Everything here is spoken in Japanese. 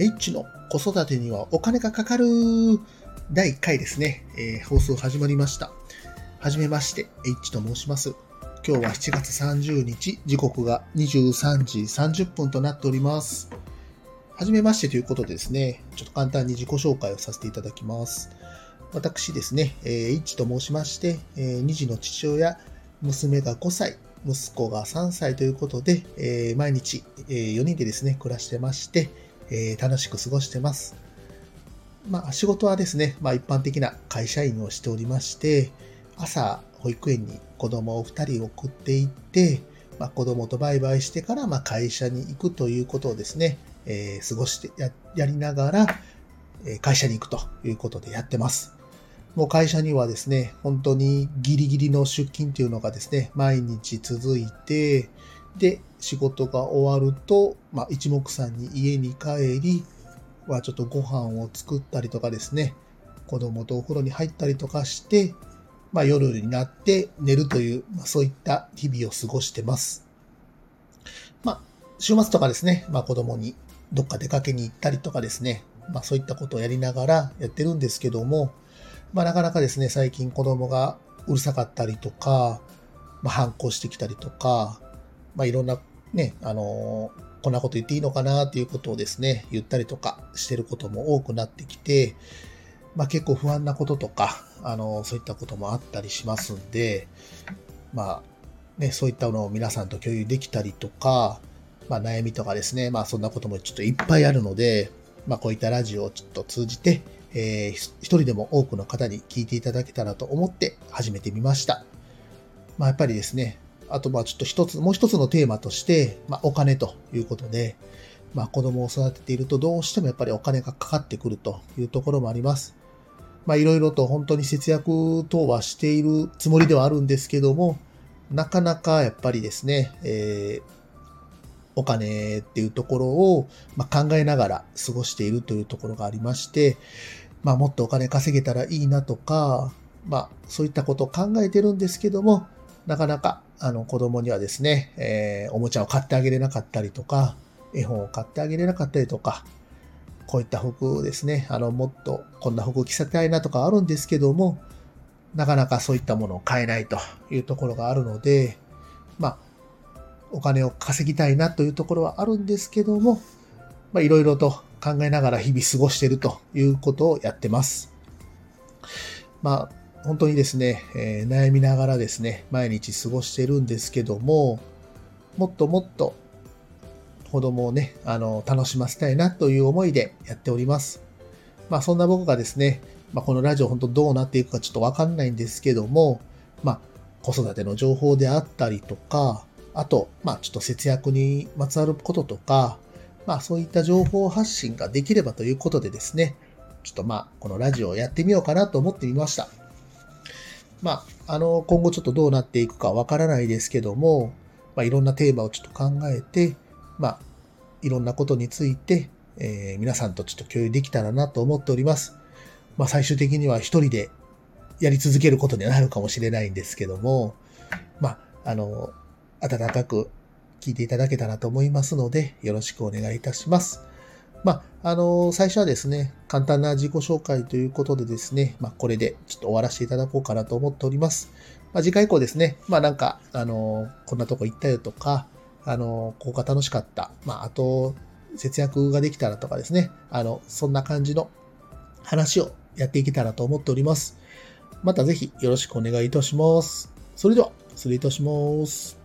H の子育てにはお金がかかる第1回ですね、えー、放送始まりました。はじめまして、H と申します。今日は7月30日、時刻が23時30分となっております。はじめましてということでですね、ちょっと簡単に自己紹介をさせていただきます。私ですね、えー、H と申しまして、えー、2児の父親、娘が5歳、息子が3歳ということで、えー、毎日、えー、4人でですね、暮らしてまして、えー、楽しく過ごしてます。まあ、仕事はですね、まあ、一般的な会社員をしておりまして、朝、保育園に子供を2人送っていって、まあ、子供とバイバイしてから、まあ、会社に行くということをですね、えー、過ごしてや、やりながら、え会社に行くということでやってます。もう会社にはですね、本当にギリギリの出勤というのがですね、毎日続いて、で、仕事が終わると、まあ、一目散に家に帰り、はちょっとご飯を作ったりとかですね、子供とお風呂に入ったりとかして、まあ、夜になって寝るという、まあ、そういった日々を過ごしてます。まあ、週末とかですね、まあ、子供にどっか出かけに行ったりとかですね、まあ、そういったことをやりながらやってるんですけども、まあ、なかなかですね、最近子供がうるさかったりとか、まあ、反抗してきたりとか、まあ、いろんなね、あのー、こんなこと言っていいのかなっていうことをですね、言ったりとかしてることも多くなってきて、まあ、結構不安なこととか、あのー、そういったこともあったりしますんで、まあ、ね、そういったのを皆さんと共有できたりとか、まあ、悩みとかですね、まあ、そんなこともちょっといっぱいあるので、まあ、こういったラジオをちょっと通じて、えー、一人でも多くの方に聞いていただけたらと思って始めてみました。まあ、やっぱりですね、あと、まあ、ちょっと一つ、もう一つのテーマとして、まあ、お金ということで、まあ、子供を育てているとどうしてもやっぱりお金がかかってくるというところもあります。まあ、いろいろと本当に節約等はしているつもりではあるんですけども、なかなかやっぱりですね、えー、お金っていうところを、ま、考えながら過ごしているというところがありまして、まあ、もっとお金稼げたらいいなとか、まあ、そういったことを考えてるんですけども、なかなか、あの、子供にはですね、えー、おもちゃを買ってあげれなかったりとか、絵本を買ってあげれなかったりとか、こういった服ですね、あの、もっとこんな服着せたいなとかあるんですけども、なかなかそういったものを買えないというところがあるので、まあ、お金を稼ぎたいなというところはあるんですけども、まあ、いろいろと考えながら日々過ごしているということをやってます。まあ、本当にですね、えー、悩みながらですね、毎日過ごしてるんですけども、もっともっと子供をね、あの、楽しませたいなという思いでやっております。まあ、そんな僕がですね、まあ、このラジオ本当どうなっていくかちょっとわかんないんですけども、まあ、子育ての情報であったりとか、あと、まあ、ちょっと節約にまつわることとか、まあそういった情報発信ができればということでですね、ちょっとまあこのラジオをやってみようかなと思ってみました。まあ、あの、今後ちょっとどうなっていくかわからないですけども、まあいろんなテーマをちょっと考えて、まあいろんなことについて、えー、皆さんとちょっと共有できたらなと思っております。まあ最終的には一人でやり続けることになるかもしれないんですけども、まあ、あの、温かく聞いていただけたらと思いますので、よろしくお願いいたします。まあ、あの、最初はですね、簡単な自己紹介ということでですね、まあ、これでちょっと終わらせていただこうかなと思っております。まあ、次回以降ですね、まあ、なんか、あの、こんなとこ行ったよとか、あの、ここが楽しかった。まあ、あと、節約ができたらとかですね、あの、そんな感じの話をやっていけたらと思っております。またぜひよろしくお願いいたします。それでは、失礼いたします。